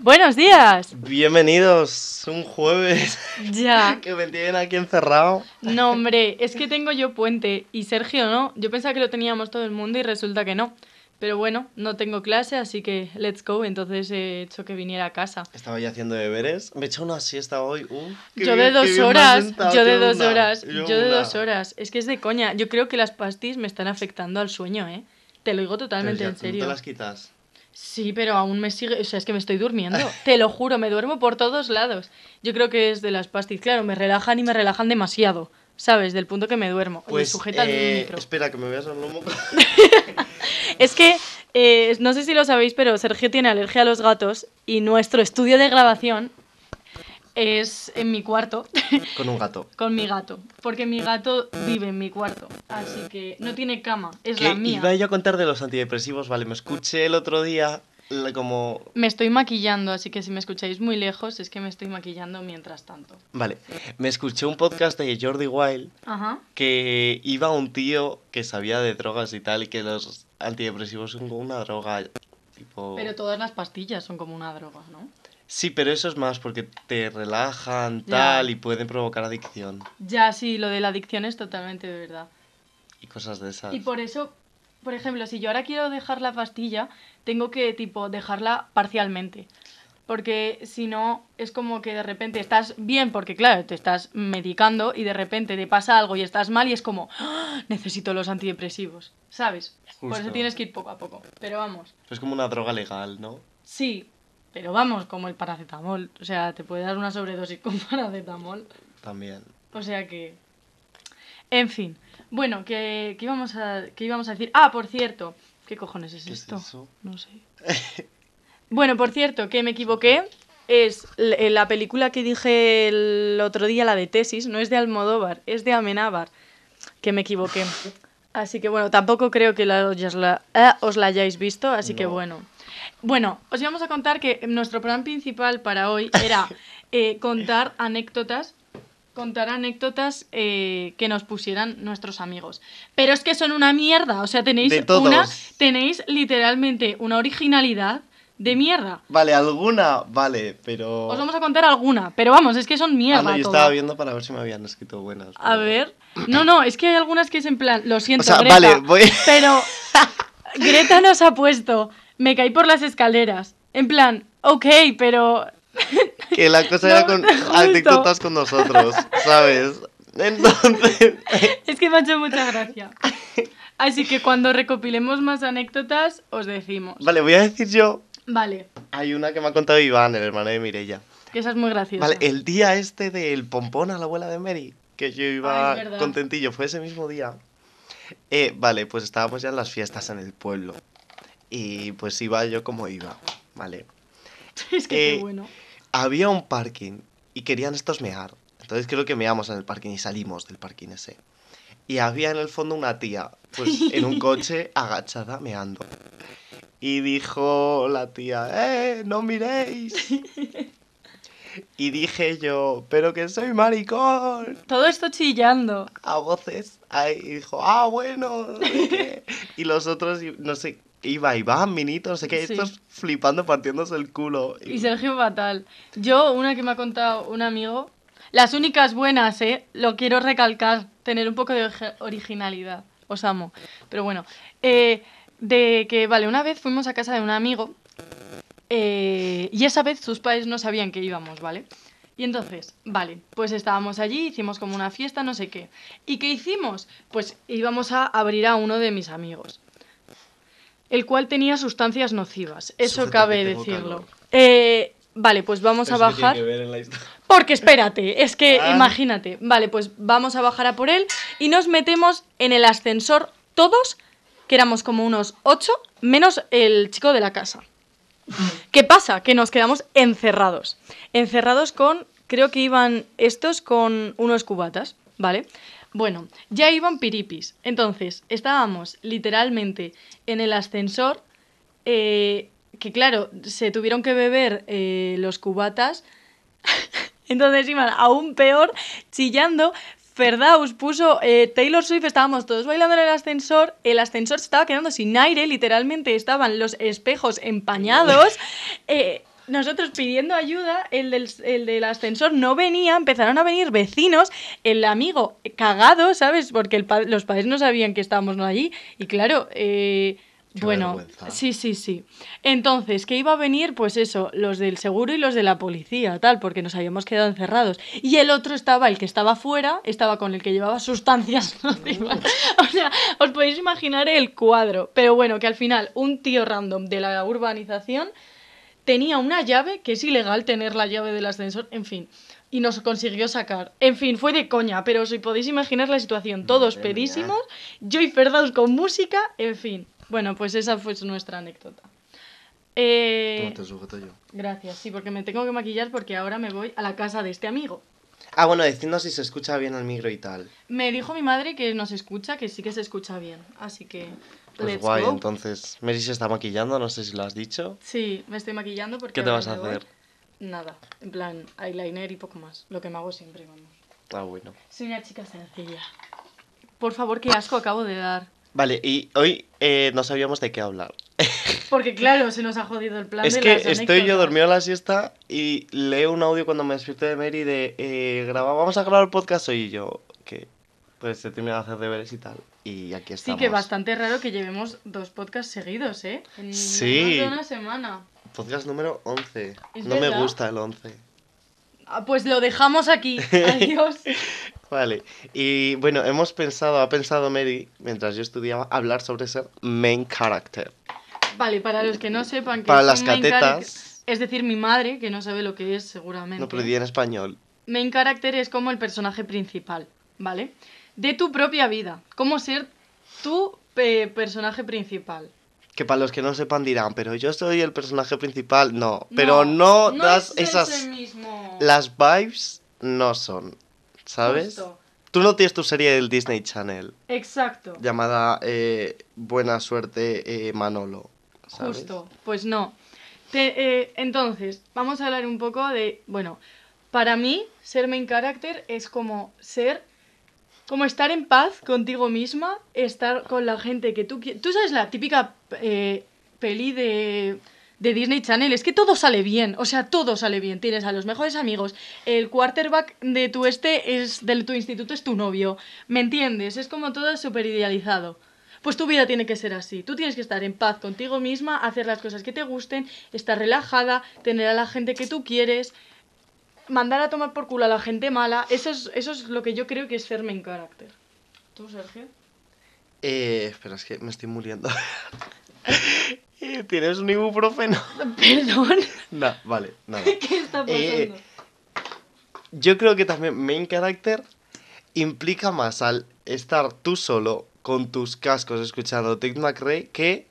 Buenos días. Bienvenidos un jueves Ya. que me tienen aquí encerrado. No, hombre, es que tengo yo puente y Sergio no. Yo pensaba que lo teníamos todo el mundo y resulta que no. Pero bueno, no tengo clase, así que let's go. Entonces he hecho que viniera a casa. Estaba ya haciendo deberes. Me he echado una siesta hoy. Uf, qué Yo bien- de dos horas, yo de dos horas, yo de dos horas. Es que es de coña. Yo creo que las pastis me están afectando al sueño, ¿eh? Te lo digo totalmente ya, en ¿no serio. te las quitas? Sí, pero aún me sigue, o sea, es que me estoy durmiendo. Te lo juro, me duermo por todos lados. Yo creo que es de las pastis. Claro, me relajan y me relajan demasiado, ¿sabes? Del punto que me duermo. Pues, sujeta el eh, micro. espera, que me veas el lomo. Es que, eh, no sé si lo sabéis, pero Sergio tiene alergia a los gatos y nuestro estudio de grabación es en mi cuarto Con un gato. con mi gato. Porque mi gato vive en mi cuarto. Así que no tiene cama, es la mía. iba yo a contar de los antidepresivos, vale, me escuché el otro día como... Me estoy maquillando, así que si me escucháis muy lejos es que me estoy maquillando mientras tanto. Vale, me escuché un podcast de Jordi Wild Ajá. que iba un tío que sabía de drogas y tal y que los antidepresivos son como una droga tipo... Pero todas las pastillas son como una droga, ¿no? Sí, pero eso es más porque te relajan, Ya. tal, y pueden provocar adicción Ya, sí, lo de la adicción es totalmente de verdad. y cosas de esas. Y por eso, por ejemplo, si yo ahora quiero dejar la pastilla, tengo que, tipo, dejarla parcialmente. Porque si no, es como que de repente estás bien, porque claro, te estás medicando y de repente te pasa algo y estás mal y es como, "Ah, necesito los antidepresivos, ¿sabes? Por eso Justo. tienes que ir poco a poco. Pero vamos, Es como una droga legal, ¿no? sí, pero vamos, como el paracetamol. O sea, te puede dar una sobredosis con paracetamol. También. O sea que. En fin. Bueno, ¿qué, qué íbamos a, qué íbamos a decir? Ah, por cierto. ¿Qué cojones es ¿Qué es esto? eso? No sé. bueno, por cierto, que me equivoqué. Es eh, la película que dije el otro día, la de Tesis, no es de Almodóvar, es de Amenábar. Que me equivoqué. Así que bueno, tampoco creo que la, os la, eh, os la hayáis visto, así que No. bueno. Bueno, os íbamos a contar que nuestro plan principal para hoy era eh, contar anécdotas contar anécdotas eh, que nos pusieran nuestros amigos. Pero es que son una mierda, o sea, tenéis De todos. una tenéis literalmente una originalidad de mierda. Vale, alguna, vale, pero... Os vamos a contar alguna, pero vamos, es que son mierda Ah, no, yo todas. estaba viendo para ver si me habían escrito buenas. A ver. No, no, es que hay algunas que es en plan, lo siento, O sea, Greta, vale, voy... pero Greta nos ha puesto, me caí por las escaleras. En plan, ok, pero que la cosa No, era con anécdotas con nosotros, ¿sabes? Entonces... es que me ha hecho mucha gracia. Así que cuando recopilemos más anécdotas, os decimos. Vale, voy a decir yo... Vale, Hay una que me ha contado Iván, el hermano de Mirella. que esa es muy graciosa. Vale, el día este del pompón a la abuela de Mary, que yo iba Ay, contentillo, fue ese mismo día. Eh, vale, pues estábamos ya en las fiestas en el pueblo. Y pues iba yo como iba, ¿vale? es que eh, qué bueno. Había un parking y querían estos mear. Entonces creo que meamos en el parking y salimos del parking ese. Y había en el fondo una tía, pues en un coche agachada meando. Y dijo la tía, ¡eh, no miréis! Y dije yo, pero que soy maricón. Todo esto chillando. A voces. Ahí y dijo, ah, bueno. no sé qué". Y los otros, no sé, iba Iván, Minito, no sé qué, Sí. estos flipando, partiéndose el culo. Y Sergio fatal. Yo, una que me ha contado un amigo, las únicas buenas, ¿eh? Lo quiero recalcar, tener un poco de originalidad. Os amo. Pero bueno, eh, de que, vale, una vez fuimos a casa de un amigo eh, y esa vez sus padres no sabían que íbamos, ¿vale? Y entonces, vale, pues estábamos allí, hicimos como una fiesta, no sé qué. ¿Y qué hicimos? Pues íbamos a abrir a uno de mis amigos, el cual tenía sustancias nocivas, eso Sujeta, cabe decirlo. Eh, vale, pues vamos a Eso que tiene bajar. que ver en la historia. Porque espérate, es que Ah. imagínate. Vale, pues vamos a bajar a por él y nos metemos en el ascensor todos, que éramos como unos ocho, menos el chico de la casa. ¿Qué pasa? Que nos quedamos encerrados. Encerrados con, creo que iban estos con unos cubatas, ¿vale? Bueno, ya iban piripis. Entonces, estábamos literalmente en el ascensor, eh, que claro, se tuvieron que beber eh, los cubatas entonces iban aún peor, chillando. Ferdaus puso eh, Taylor Swift, estábamos todos bailando en el ascensor, el ascensor se estaba quedando sin aire, literalmente estaban los espejos empañados. eh, nosotros pidiendo ayuda, el del, el del ascensor no venía, empezaron a venir vecinos, el amigo cagado, ¿sabes? Porque el pa- los padres no sabían que estábamos allí. Y claro, eh, bueno, vergüenza. sí, sí, sí. Entonces, que iba a venir, pues eso, los del seguro y los de la policía, tal, porque nos habíamos quedado encerrados. Y el otro estaba, el que estaba fuera, estaba con el que llevaba sustancias encima. O sea, os podéis imaginar el cuadro. Pero bueno, que al final un tío random de la urbanización tenía una llave, que es ilegal tener la llave del ascensor, en fin. Y nos consiguió sacar. En fin, fue de coña, pero si podéis imaginar la situación, todos Madre mía. pedísimos, yo y Ferdaus con música, en fin. Bueno, pues esa fue nuestra anécdota. Eh, ¿Cómo te sujeto yo? gracias, sí, porque me tengo que maquillar porque ahora me voy a la casa de este amigo. Ah, bueno, decidnos si se escucha bien el micro y tal. Me dijo mi madre que nos escucha, que sí que se escucha bien. Así que. Pues let's guay, go. entonces. Mary se está maquillando, no sé si lo has dicho. Sí, me estoy maquillando porque. ¿Qué te vas a me voy. hacer? Nada, en plan eyeliner y poco más. Lo que me hago siempre, vamos. Ah, bueno. Soy una chica sencilla. Por favor, qué asco acabo de dar. Vale, y hoy eh, no sabíamos de qué hablar. Porque claro, se nos ha jodido el plan Es de que las estoy yo dormido a la siesta y leo un audio cuando me despierto de Mary de eh, graba- vamos a grabar el podcast hoy y yo que pues se termina de hacer deberes y tal. Y aquí Sí, estamos. que bastante raro que llevemos dos podcasts seguidos, ¿eh? En Sí. menos de una semana. Podcast número 11. ¿Es no me gusta el 11. Ah, pues lo dejamos aquí. Adiós. Vale, y bueno, hemos pensado, ha pensado Mary, mientras yo estudiaba, hablar sobre ser main character. Vale, para los que no sepan que Para es las main catetas. es decir, mi madre, que no sabe lo que es seguramente. No, pero di en español. Main character es como el personaje principal, ¿vale? De tu propia vida. Cómo ser tu eh, personaje principal. Que para los que no sepan dirán, pero yo soy el personaje principal. No, pero no, das es esas... mismo. Las vibes no son, ¿sabes? Justo. Tú no tienes tu serie del Disney Channel Exacto. llamada eh, Buena Suerte eh, Manolo, ¿sabes? Justo, pues no. Te- eh, entonces, vamos a hablar un poco de, bueno, para mí ser main character es como ser, como estar en paz contigo misma, estar con la gente que tú quieres. Tú sabes la típica eh, peli de, de Disney Channel, es que todo sale bien, o sea, todo sale bien. Tienes a los mejores amigos, el quarterback de tu este es de tu instituto es tu novio, ¿me entiendes? Es como todo súper idealizado. Pues tu vida tiene que ser así. Tú tienes que estar en paz contigo misma, hacer las cosas que te gusten, estar relajada, tener a la gente que tú quieres, mandar a tomar por culo a la gente mala. Eso es, eso es lo que yo creo que es ser main character. ¿Tú, Sergio? Eh, espera, es que me estoy muriendo. Eh, ¿Tienes un ibuprofeno? Perdón. no, vale, nada. ¿Qué está pasando? Eh, Yo creo que también main character implica más al estar tú solo con tus cascos escuchando Tic McRae que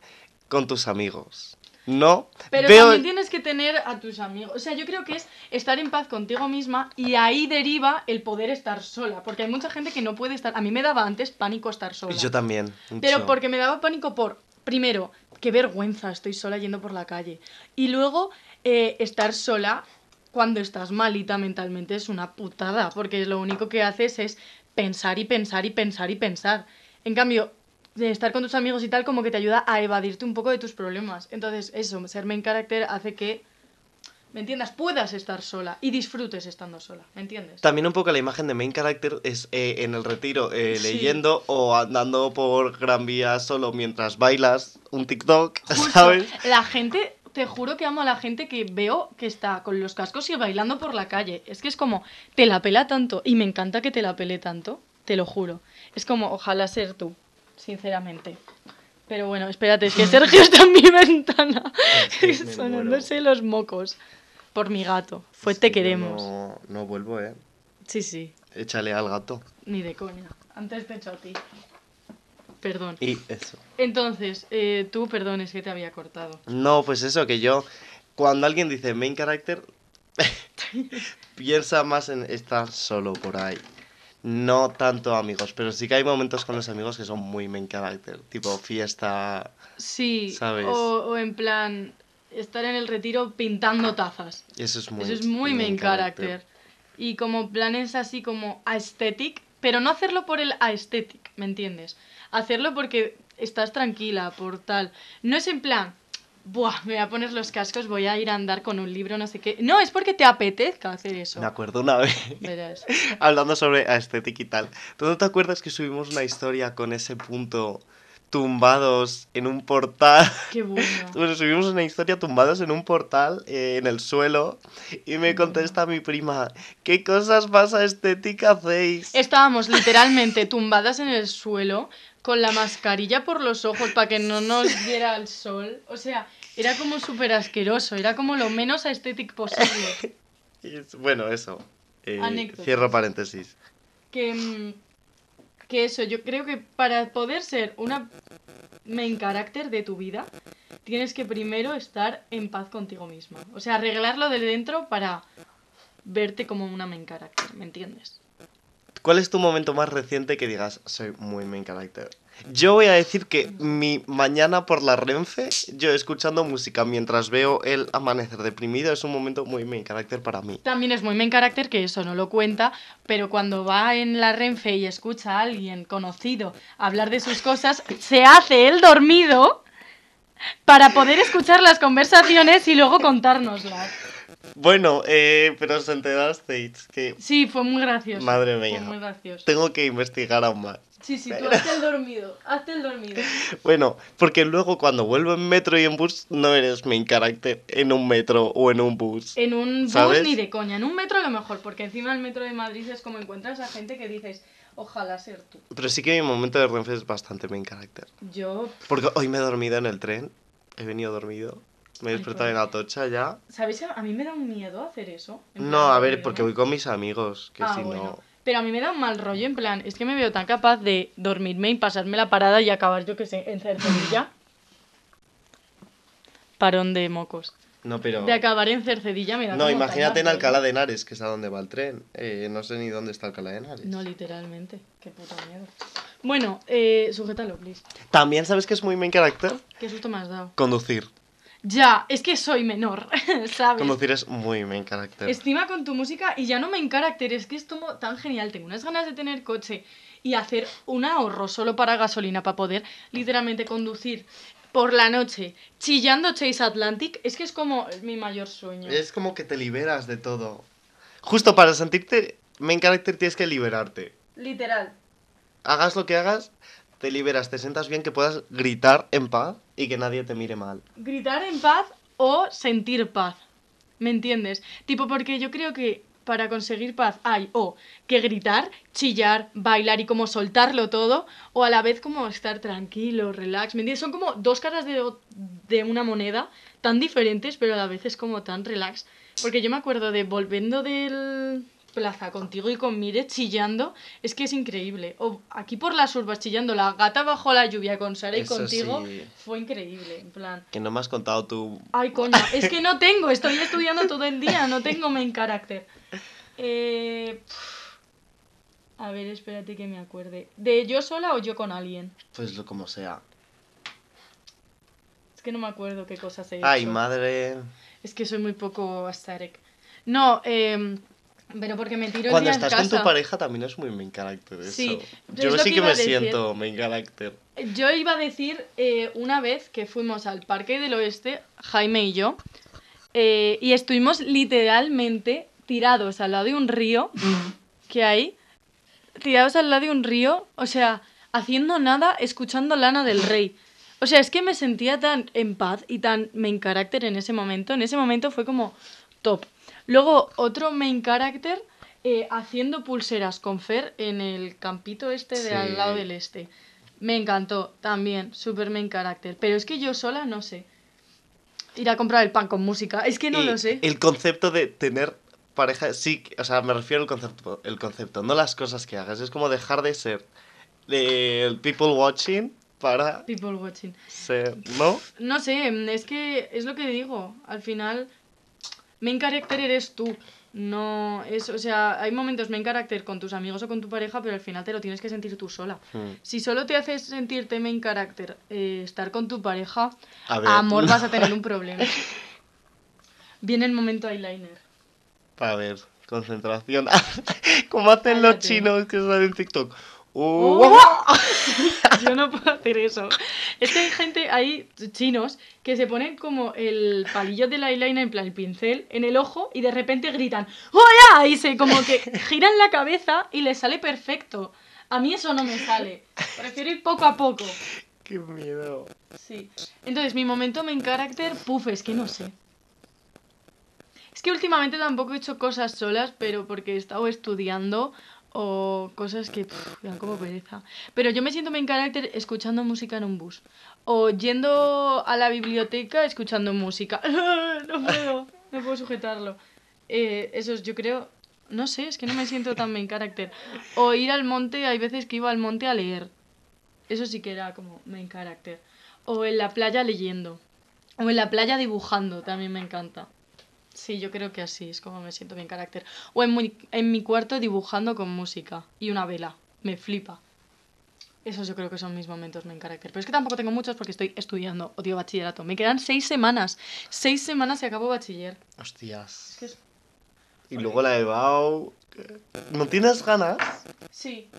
con tus amigos. No, Pero veo también tienes que tener a tus amigos. O sea, yo creo que es estar en paz contigo misma y ahí deriva el poder estar sola. Porque hay mucha gente que no puede estar. A mí me daba antes pánico estar sola. yo también. Pero porque me daba pánico por, primero, qué vergüenza, estoy sola yendo por la calle. Y luego, eh, estar sola cuando estás malita mentalmente es una putada, porque lo único que haces es pensar y pensar y pensar y pensar. En cambio, de estar con tus amigos y tal, como que te ayuda a evadirte un poco de tus problemas. Entonces, eso, ser main character hace que, ¿me entiendas? Puedas estar sola y disfrutes estando sola, ¿me entiendes? También un poco la imagen de main character es eh, en el retiro eh, Sí. leyendo o andando por Gran Vía solo mientras bailas un TikTok, Justo. ¿sabes? La gente, te juro que amo a la gente que veo que está con los cascos y bailando por la calle. Es que es como, te la pela tanto. Y me encanta que te la pele tanto, te lo juro. Es como, ojalá ser tú, sinceramente. Pero bueno, espérate, es que Sergio está en mi ventana, Es que sonándose los mocos por mi gato. Fue Es te que queremos. No, no vuelvo, ¿eh? Sí, sí, Échale al gato. ni de coña. Antes te echo a ti. Perdón. Y eso. Entonces, eh, tú, perdón, es que te había cortado. No, pues eso, que yo, cuando alguien dice main character, piensa más en estar solo por ahí. No tanto amigos, pero sí que hay momentos con los amigos que son muy main character, tipo fiesta. Sí, ¿Sabes? O, o en plan estar en el retiro pintando tazas. Eso es muy, Eso es muy main character. Y como planes así como aesthetic, pero no hacerlo por el aesthetic, ¿me entiendes? Hacerlo porque estás tranquila, por tal. No es en plan, Buah, me voy a poner los cascos, voy a ir a andar con un libro, no sé qué. No, es porque te apetezca hacer eso. Me acuerdo una vez, Verás. hablando sobre estética y tal. ¿Tú no te acuerdas que subimos una historia con ese punto tumbados en un portal? Qué bueno. Bueno, subimos una historia tumbados en un portal eh, en el suelo y me contesta mi prima, ¿qué cosas más estética hacéis? Estábamos literalmente tumbadas en el suelo con la mascarilla por los ojos para que no nos diera el sol. O sea, era como súper asqueroso, era como lo menos estético posible. Bueno, eso. Eh, cierro paréntesis. Que, mm, que eso, yo creo que para poder ser una main character de tu vida, tienes que primero estar en paz contigo misma. O sea, arreglarlo de dentro para verte como una main character, ¿me entiendes? ¿Cuál es tu momento más reciente que digas, soy muy main character? Yo voy a decir que mi mañana por la Renfe, yo escuchando música mientras veo el amanecer deprimido, es un momento muy main character para mí. También es muy main character que eso no lo cuenta, pero cuando va en la Renfe y escucha a alguien conocido hablar de sus cosas, se hace el dormido para poder escuchar las conversaciones y luego contárnoslas. Bueno, eh, pero os enterasteis que Sí, fue muy gracioso. Madre Fue mía. muy gracioso. tengo que investigar aún más. Sí, sí, tú hazte el dormido, hazte el dormido. Bueno, porque luego cuando vuelvo en metro y en bus no eres main character en un metro o en un bus. En un bus ¿Sabes? ni de coña, en un metro a lo mejor, porque encima el metro de Madrid es como encuentras a gente que dices, ojalá ser tú. Pero sí que mi momento de Renfe es bastante main character. Yo, Porque hoy me he dormido en el tren, he venido dormido, me he Ay, despertado en Atocha ya. ¿sabéis que a mí me da un miedo hacer eso? No, a ver, porque voy con mis amigos, que Ah, si bueno. no... Pero a mí me da un mal rollo, en plan, es que me veo tan capaz de dormirme y pasarme la parada y acabar, yo que sé, en Cercedilla. Parón de mocos. No, pero... De acabar en Cercedilla me da No, imagínate en Alcalá de Henares, que es a donde va el tren. Eh, no sé ni dónde está Alcalá de Henares. No, literalmente. Qué puta miedo. Bueno, eh, sujétalo, please. También, ¿sabes que es muy main character? Qué susto me has dado. Conducir. Ya, es que soy menor, ¿sabes? Conducir es muy main character. Estima con tu música y ya no me en carácter, es que es como tan genial. Tengo unas ganas de tener coche y hacer un ahorro solo para gasolina para poder literalmente conducir por la noche chillando Chase Atlantic. Es que es como mi mayor sueño. Es como que te liberas de todo. Justo para sentirte main character tienes que liberarte. Literal. Hagas lo que hagas, te liberas, te sientas bien que puedas gritar en paz y que nadie te mire mal. Gritar en paz o sentir paz. ¿Me entiendes? Tipo, porque yo creo que para conseguir paz hay o que gritar, chillar, bailar y como soltarlo todo, o a la vez como estar tranquilo, relax. ¿Me entiendes? Son como dos caras de, de una moneda tan diferentes, pero a la vez es como tan relax. Porque yo me acuerdo de volviendo del plaza contigo y con Mire chillando, es que es increíble. O aquí por las urbas chillando, la gata bajo la lluvia con Sara y Eso contigo, sí. fue increíble. En plan, Que no me has contado tú. Ay, coño, es que no tengo, estoy estudiando todo el día, no tengo main character. Eh, a ver, espérate que me acuerde. ¿De yo sola o yo con alguien? Pues lo como sea. Es que no me acuerdo qué cosas he Ay, hecho. madre. Es que soy muy poco aesthetic. No, eh, pero porque me tiro Cuando el día estás en con tu pareja también es muy main character eso. Sí, es Yo lo sí que me decir. siento main character. Yo iba a decir eh, una vez que fuimos al Parque del Oeste, Jaime y yo, eh, y estuvimos literalmente tirados al lado de un río que hay, tirados al lado de un río, o sea, haciendo nada, escuchando Lana del Rey. O sea, es que me sentía tan en paz y tan main character en ese momento. En ese momento fue como top. Luego, otro main character eh, haciendo pulseras con Fer en el campito este de Sí. al lado del este. Me encantó también, super main character. Pero es que yo sola no sé. Ir a comprar el pan con música. Es que no Y lo sé. El concepto de tener pareja, sí, o sea, me refiero al concepto, el concepto, no las cosas que hagas. Es como dejar de ser el people watching para People watching. ser, ¿no? No sé, es que es lo que digo. Al final, main character eres tú. No es, o sea, hay momentos main character con tus amigos o con tu pareja, pero al final te lo tienes que sentir tú sola. Hmm. Si solo te haces sentirte main character eh, estar con tu pareja, A ver, amor vas a tener un problema. Viene el momento eyeliner. A ver, concentración. Como hacen los chinos que salen en TikTok. Uh, Yo no puedo hacer eso. Es que hay gente, hay chinos, que se ponen como el palillo del eyeliner, en plan el pincel, en el ojo y de repente gritan ¡Hola! Y se como que giran la cabeza y les sale perfecto. A mí eso no me sale. Prefiero ir poco a poco. ¡Qué miedo! Sí. Entonces, mi momento main character, puf, es que no sé. Es que últimamente tampoco he hecho cosas solas, pero porque he estado estudiando o cosas que me dan como pereza. Pero yo me siento main character escuchando música en un bus. O yendo a la biblioteca escuchando música. no puedo, no puedo sujetarlo. Eh, eso es, yo creo, no sé, es que no me siento tan main character. O ir al monte, hay veces que iba al monte a leer. Eso sí que era como main character. O en la playa leyendo. O en la playa dibujando, también me encanta. Sí, yo creo que así es como me siento main character. O en mi, en mi cuarto dibujando con música y una vela. Me flipa. Esos yo creo que son mis momentos main character. Pero es que tampoco tengo muchos porque estoy estudiando. Odio bachillerato. Me quedan seis semanas. Seis semanas y acabo bachiller. Hostias. Es que es- Y luego la de Bau. ¿No tienes ganas? Sí,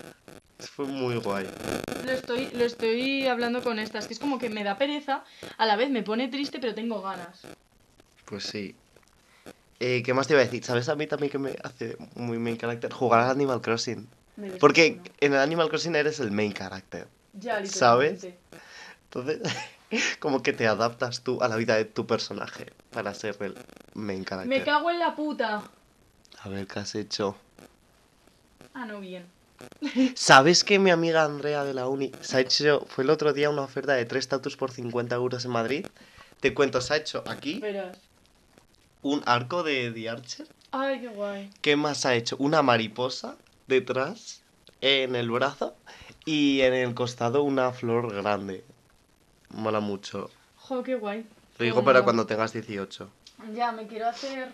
Fue muy guay. lo estoy, lo estoy hablando con estas. Que es como que me da pereza. A la vez me pone triste, pero tengo ganas. Pues sí. Eh, ¿Qué más te iba a decir? ¿Sabes a mí también que me hace muy main character? Jugar al Animal Crossing. Porque en el Animal Crossing eres el main character. Ya, ¿sabes? Entonces, como que te adaptas tú a la vida de tu personaje para ser el main character. Me cago en la puta. A ver, ¿qué has hecho? Ah, no, bien. ¿Sabes que mi amiga Andrea de la uni se ha hecho, fue el otro día una oferta de tres tatus por 50 euros en Madrid? Te cuento, se ha hecho aquí Verás. Un arco de The Archer. Ay, qué guay. ¿Qué más ha hecho? Una mariposa detrás, en el brazo, y en el costado una flor grande. Mola mucho. Jo, qué guay. Lo digo para cuando tengas 18. Ya, me quiero hacer...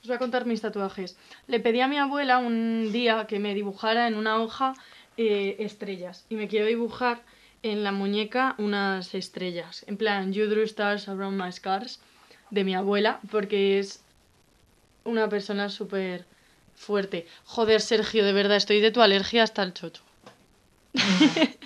Os voy a contar mis tatuajes. Le pedí a mi abuela un día que me dibujara en una hoja eh, estrellas. Y me quiero dibujar en la muñeca unas estrellas. En plan, You drew stars around my scars. De mi abuela, porque es una persona súper fuerte. Joder, Sergio, de verdad, estoy de tu alergia hasta el chocho.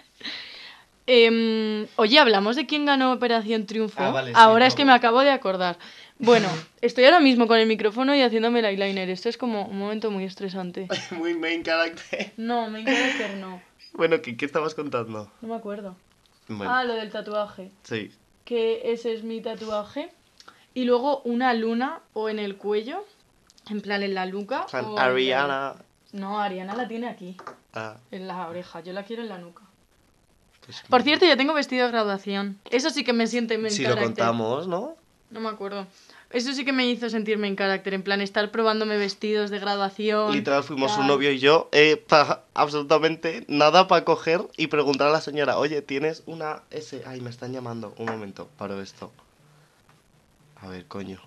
Em, oye, ¿hablamos de quién ganó Operación Triunfo? Ah, vale, sí, Ahora es que me acabo de acordar. Bueno, estoy ahora mismo con el micrófono y haciéndome el eyeliner. Esto es como un momento muy estresante. Muy main character. No, me character no. Bueno, ¿qué, qué estabas contando? No me acuerdo. Bueno, Ah, lo del tatuaje. sí. Que ese es mi tatuaje. Y luego una luna o en el cuello. En plan, en la nuca. O en la- Ariana. No, Ariana la tiene aquí. Ah, En la oreja. Yo la quiero en la nuca. pues, Por cierto, ya tengo vestido de graduación. Eso sí que me siente en si lo contamos, ¿no? No me acuerdo. Eso sí que me hizo sentirme en carácter, en plan estar probándome vestidos de graduación. Literal, fuimos un tal. novio y yo, eh, absolutamente nada para coger y preguntar a la señora, oye, ¿tienes una S? Ay, me están llamando. Un momento, paro esto. A ver, coño.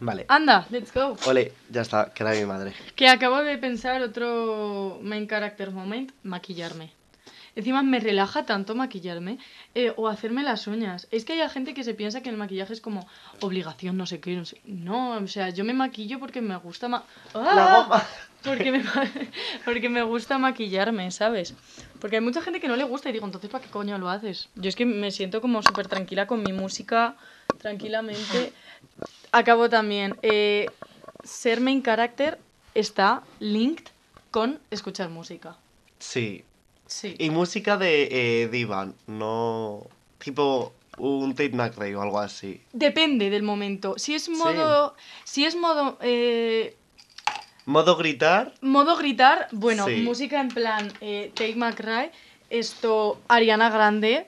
Vale. Anda, let's go. Ole, ya está, que era mi madre. Que acabo de pensar otro main character moment, maquillarme. Encima me relaja tanto maquillarme eh, o hacerme las uñas. Es que hay gente que se piensa que el maquillaje es como obligación, no sé qué, no sé. No, o sea, yo me maquillo porque me gusta ma- ¡Ah! La goma. Porque me, porque me gusta maquillarme, ¿sabes? Porque hay mucha gente que no le gusta y digo, entonces, ¿para qué coño lo haces? Yo es que me siento como súper tranquila con mi música, tranquilamente. Acabo también. eh, ser main character está linked con escuchar música. Sí. Sí. Y música de eh, Divan, no... Tipo un Tate McRae o algo así. Depende del momento. Si es modo. Si es modo. eh, Modo gritar, modo gritar, bueno, Sí. música en plan eh, Take McRae, esto Ariana Grande,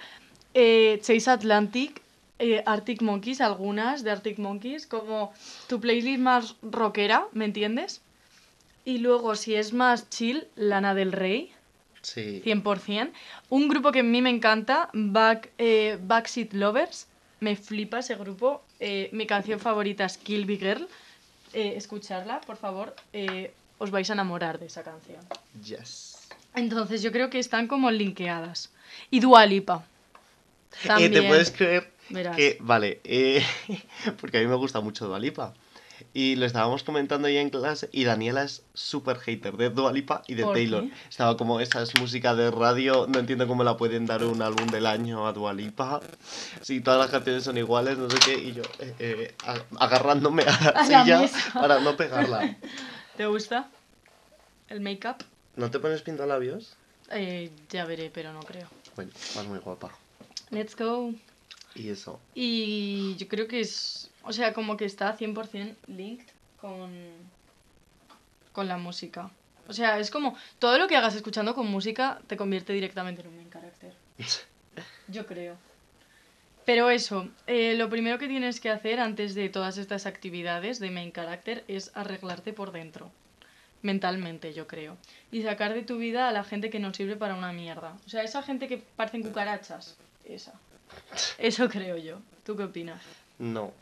eh, Chase Atlantic, eh, Arctic Monkeys, algunas de Arctic Monkeys, como tu playlist más rockera, ¿me entiendes? Y luego, si es más chill, Lana del Rey, sí. 100%. Un grupo que a mí me encanta, Back, eh, Backseat Lovers, me flipa ese grupo. Eh, mi canción favorita es Kill Big Girl. Eh, escucharla, por favor, eh, os vais a enamorar de esa canción. Yes. Entonces yo creo que están como linkeadas. Y Dua Lipa. Eh, También. ¿Te puedes creer verás. que, vale, eh, porque a mí me gusta mucho Dualipa, Y lo estábamos comentando ahí en clase y Daniela es súper hater de Dualipa y de ¿Por Taylor. qué? Estaba como, esa es música de radio, no entiendo cómo la pueden dar un álbum del año a Dualipa. Si todas las canciones son iguales, no sé qué, y yo eh, eh, agarrándome a la A la silla para no pegarla. ¿Te gusta el make-up? ¿No te pones pintalabios? Eh, ya veré, pero no creo. Bueno, vas muy guapa. Let's go. Y eso. Y yo creo que es, o sea, como que está 100% linked con, con la música. O sea, es como todo lo que hagas escuchando con música te convierte directamente en un main character. Yo creo. Pero eso, eh, lo primero que tienes que hacer antes de todas estas actividades de main character es arreglarte por dentro. Mentalmente, yo creo. Y sacar de tu vida a la gente que no sirve para una mierda. O sea, esa gente que parecen cucarachas. Esa. Eso creo yo. ¿Tú qué opinas? No.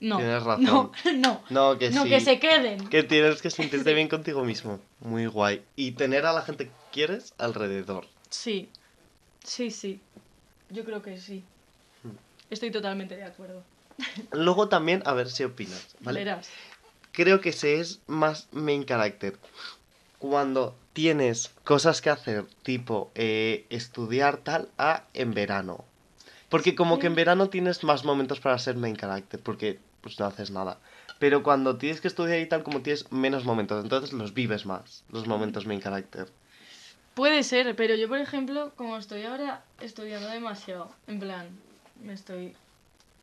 No. Tienes razón. No, no. No, que no, sí. que se queden. Que tienes que sentirte bien contigo mismo. Muy guay. Y tener a la gente que quieres alrededor. Sí. Sí, sí. Yo creo que sí. Hmm. Estoy totalmente de acuerdo. Luego también, a ver si opinas, ¿vale? Verás. Creo que se es más main character cuando tienes cosas que hacer, tipo eh, estudiar tal, a en verano. Porque como que en verano tienes más momentos para ser main character, porque pues no haces nada. Pero cuando tienes que estudiar y tal, como tienes menos momentos, entonces los vives más, los momentos main character. Puede ser, pero yo, por ejemplo, como estoy ahora estudiando demasiado, en plan, me estoy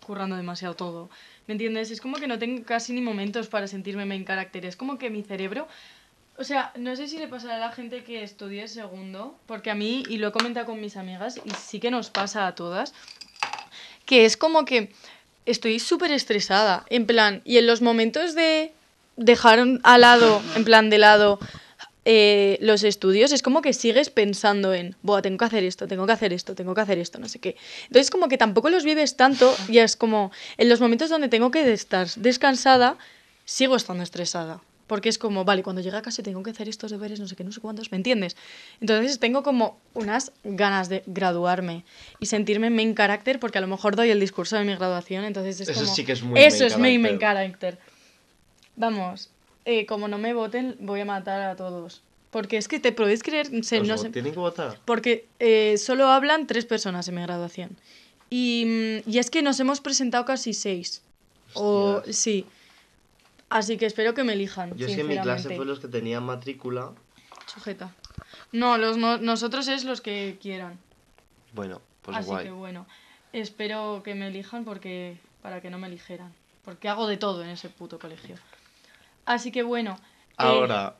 currando demasiado todo. ¿Me entiendes? Es como que no tengo casi ni momentos para sentirme main character. Es como que mi cerebro. O sea, no sé si le pasará a la gente que estudie segundo, porque a mí, y lo he comentado con mis amigas, y sí que nos pasa a todas, que es como que estoy súper estresada, en plan, y en los momentos de dejar al lado, en plan de lado, eh, los estudios, es como que sigues pensando en, Buah, tengo que hacer esto, tengo que hacer esto, tengo que hacer esto, no sé qué. Entonces como que tampoco los vives tanto y es como, en los momentos donde tengo que estar descansada, sigo estando estresada. Porque es como, vale, cuando llegue a casa tengo que hacer estos deberes, no sé qué, no sé cuántos, ¿me entiendes? Entonces tengo como unas ganas de graduarme y sentirme main character porque a lo mejor doy el discurso de mi graduación, entonces es Eso como... sí que es muy Eso main es mi main character. Vamos, eh, como no me voten, voy a matar a todos. Porque es que te podéis creer, se- no sé, Tienen que votar. porque eh, solo hablan tres personas en mi graduación. Y, mm, y es que nos hemos presentado casi seis. O Hostias. sí. Así que espero que me elijan. Yo sí en mi clase fue los que tenían matrícula. Sujeta. No, los no- nosotros es los que quieran. Bueno, pues Así guay. que bueno. Espero que me elijan porque para que no me eligieran. Porque hago de todo en ese puto colegio. Así que bueno. eh, Ahora,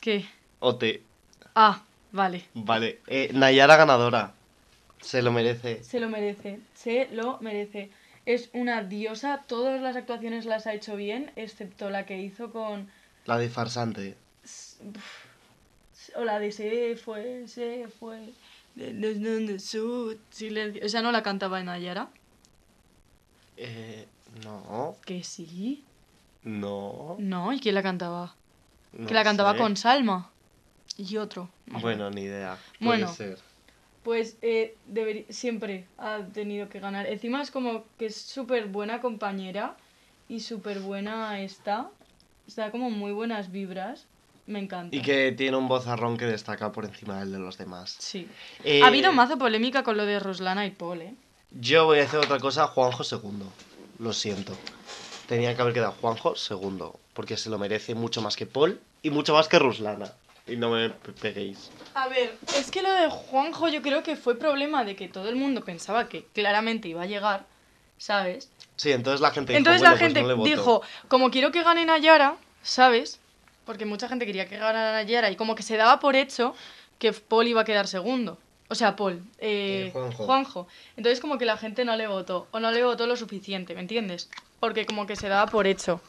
¿Qué? Ote, Ah, vale. vale. Eh, Nayara ganadora. Se lo merece. Se lo merece, se lo merece. Es una diosa, todas las actuaciones las ha hecho bien, excepto la que hizo con... La de farsante. O la de se fue, se fue... silencio. Esa no la cantaba en Ayara. Eh, no, Que sí. no. No, ¿y quién la cantaba? no que la cantaba sé. con Salma. Y otro. Bueno, ni idea. Bueno. Puede ser. Pues eh, siempre ha tenido que ganar. Encima es como que es súper buena compañera y súper buena está. Está como muy buenas vibras. Me encanta. Y que tiene un vozarrón que destaca por encima del de los demás. Sí. Eh, Ha habido mazo polémica con lo de Roslana y Paul, ¿eh? Yo voy a hacer otra cosa, Juanjo segundo. Lo siento. Tenía que haber quedado Juanjo segundo. Porque se lo merece mucho más que Paul y mucho más que Ruslana. Y no me pe- peguéis. A ver, es que lo de Juanjo yo creo que fue problema de que todo el mundo pensaba que claramente iba a llegar, ¿sabes? Sí, entonces la gente dijo, Entonces "Bueno, la pues gente no le voto". dijo, como quiero que gane Nayara, ¿sabes? Porque mucha gente quería que ganara Nayara y como que se daba por hecho que Paul iba a quedar segundo. O sea, Paul, eh, Eh, Juanjo. Juanjo. Entonces como que la gente no le votó, o no le votó lo suficiente, ¿me entiendes? Porque como que se daba por hecho.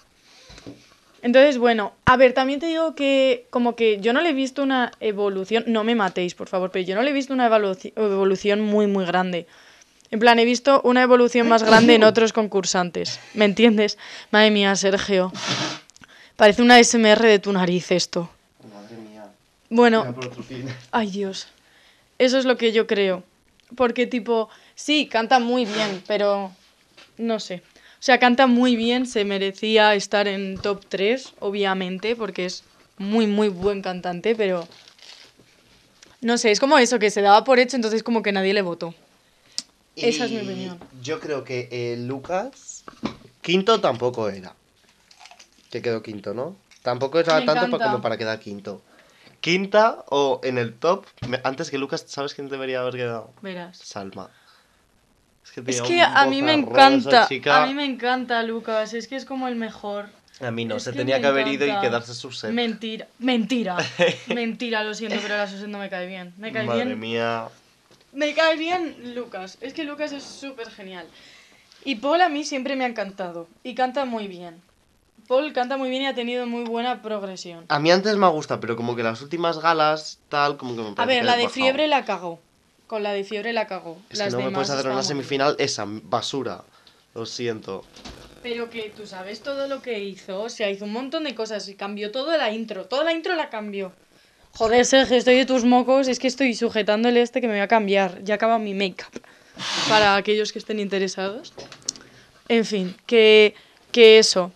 Entonces, bueno, a ver, también te digo que como que yo no le he visto una evolución, no me matéis, por favor, pero yo no le he visto una evoluci- evolución muy, muy grande. En plan, he visto una evolución más grande en otros concursantes, ¿me entiendes? Madre mía, Sergio. Parece una SMR de tu nariz esto. Madre mía. Bueno. Ay, Dios. Eso es lo que yo creo. Porque, tipo, sí, canta muy bien, pero no sé. O sea, canta muy bien, se merecía estar en top 3, obviamente, porque es muy, muy buen cantante, pero... No sé, es como eso, que se daba por hecho, entonces como que nadie le votó. Esa es mi opinión. Yo creo que eh, Lucas, quinto tampoco era. Que quedó quinto, ¿no? Tampoco era Me tanto pa- encanta. como para quedar quinto. Quinta o en el top, antes que Lucas, ¿sabes quién debería haber quedado? Verás. Salma. Que, Es que a mí me encanta, chica. a mí me encanta Lucas, es que es como el mejor. A mí no, es se que tenía que haber ido y quedarse su set. Mentira, mentira, mentira, lo siento, pero la Suset no me cae bien. Me cae Madre bien, mía. me cae bien Lucas, es que Lucas es súper genial. Y Paul a mí siempre me ha encantado, y canta muy bien. Paul canta muy bien y ha tenido muy buena progresión. A mí antes me gusta, pero como que las últimas galas, tal, como que me A parece ver, que la de fiebre la cagó. Con la de fiebre la cagó. Es Las que no me puedes hacer muy bien. semifinal esa, basura. Lo siento. Pero que tú sabes todo lo que hizo, o sea, hizo un montón de cosas y cambió toda la intro, toda la intro la cambió. Joder, Sergio, estoy de tus mocos, es que estoy sujetándole este que me voy a cambiar, ya acaba mi make-up. Para aquellos que estén interesados. En fin, que, que eso.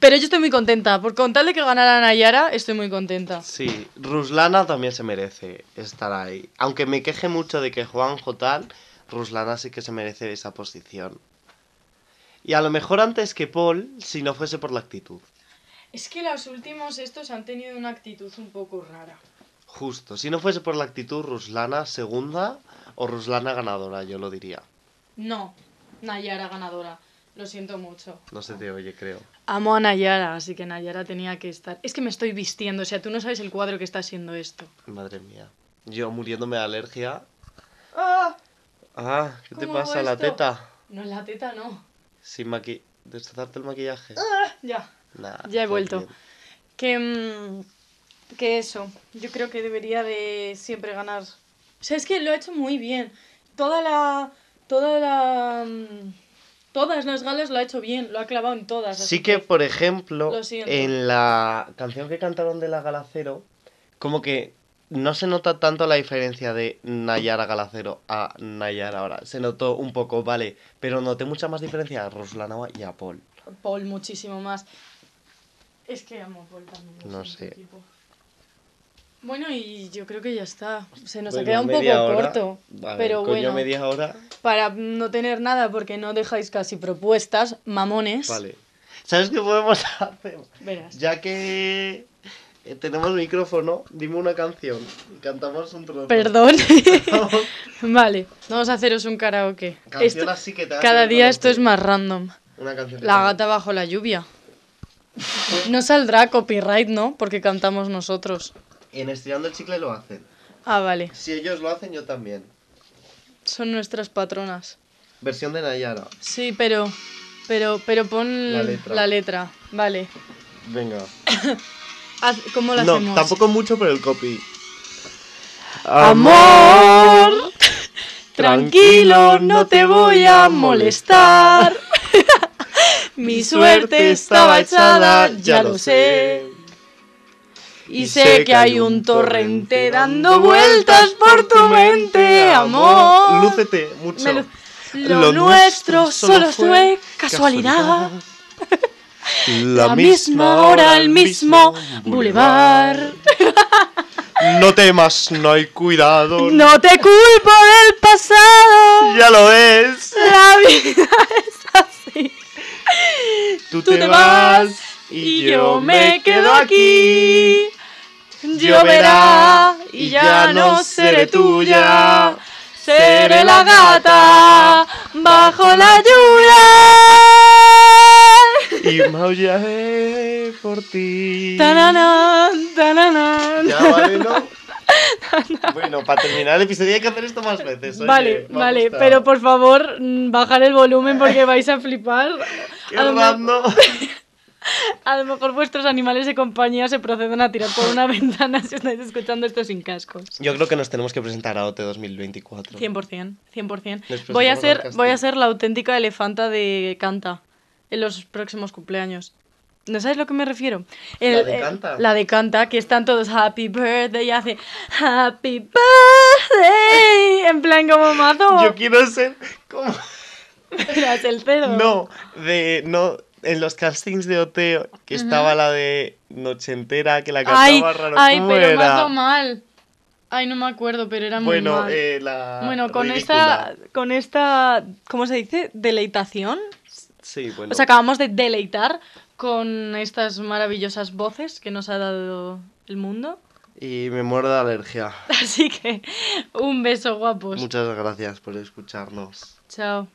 Pero yo estoy muy contenta, por con tal de que ganara Nayara, estoy muy contenta. Sí, Ruslana también se merece estar ahí. Aunque me queje mucho de que Juanjo tal, Ruslana sí que se merece esa posición. Y a lo mejor antes que Paul, si no fuese por la actitud. Es que los últimos estos han tenido una actitud un poco rara. Justo, si no fuese por la actitud, Ruslana segunda o Ruslana ganadora, yo lo diría. No, Nayara ganadora. Lo siento mucho. No se te oye, creo. Amo a Nayara, así que Nayara tenía que estar. Es que me estoy vistiendo, o sea, tú no sabes el cuadro que está siendo esto. Madre mía. Yo muriéndome de alergia. ¡Ah! Ah, ¿qué te ¿Cómo hago pasa la teta? No, la teta no. Sin maqui... ¿Destrozarte el maquillaje? ¡Ah! Ya. Nah, Ya he vuelto. bien. Que. mm, que eso. Yo creo que debería de siempre ganar. O sea, es que lo ha hecho muy bien. Toda la. Toda la. mm, Todas las galas lo ha hecho bien, lo ha clavado en todas. Sí que, por ejemplo, en la canción que cantaron de la Galacero, como que no se nota tanto la diferencia de Nayara Galacero a Nayara ahora. Se notó un poco, vale, pero noté mucha más diferencia a Ruslana y a Paul. Paul muchísimo más. Es que amo a Paul también. No sé. equipo. Bueno, y yo creo que ya está. Se nos ha quedado un poco hora. corto. Ver, pero coño, bueno, media hora. para no tener nada porque no dejáis casi propuestas, mamones. Vale. ¿Sabes qué podemos hacer? Verás. Ya que eh, tenemos micrófono, dime una canción. Cantamos un trozo. Perdón. vale, vamos a haceros un karaoke. Canción Esto- así que que cada día esto es más random. Una canción La gata bajo la lluvia. No saldrá copyright, ¿no? Porque cantamos nosotros. En Estirando el Chicle lo hacen. Ah, vale. Si ellos lo hacen, yo también. Son nuestras patronas. Versión de Nayara. Sí, pero. Pero, pero pon La letra. la letra. Vale. Venga. Haz- ¿Cómo lo No, hacemos? tampoco mucho, pero el copy. Amor, tranquilo, no te voy a molestar. Mi suerte estaba echada, ya lo sé. Y sé que hay un torrente dando vueltas por tu mente, amor. Lúcete mucho. Lo- Lo, nuestro solo fue casualidad. La misma hora, el mismo boulevard. No temas, no hay cuidado. No te culpo del pasado. Ya lo es. La vida es así. Tú, Tú te vas y yo me quedo aquí. Lloverá y ya no seré tuya. Seré la gata bajo la lluvia. Y maullaré por ti. Tananán, tananán. Ya vale, ¿no? bueno, para terminar el episodio hay que hacer esto más veces. oye, Vale, vale, pero por favor, mm, bajar el volumen porque vais a flipar. Qué a. A lo mejor vuestros animales de compañía se proceden a tirar por una ventana si estáis escuchando esto sin cascos. Yo creo que nos tenemos que presentar a OT 2024. 100%, 100%. Les Voy a ser, voy a ser la auténtica elefanta de Canta en los próximos cumpleaños. ¿No sabes lo que me refiero? ¿La de Canta? La de Canta, que están todos Happy Birthday y hace Happy Birthday en plan como mazo. Yo quiero ser como... Eras el cero. No, de. No, en los castings de Oteo, que estaba la de Noche Entera, que la cantaba Ay, raro. ay, ¿cómo pero era? más mal. Ay, no me acuerdo, pero era muy Bueno, mal. eh, la. bueno, con ridícula. esta, con esta, ¿cómo se dice? Deleitación. Sí, bueno. Os acabamos de deleitar con estas maravillosas voces que nos ha dado el mundo. Y me muero de alergia. Así que un beso, guapos. Muchas gracias por escucharnos. Chao.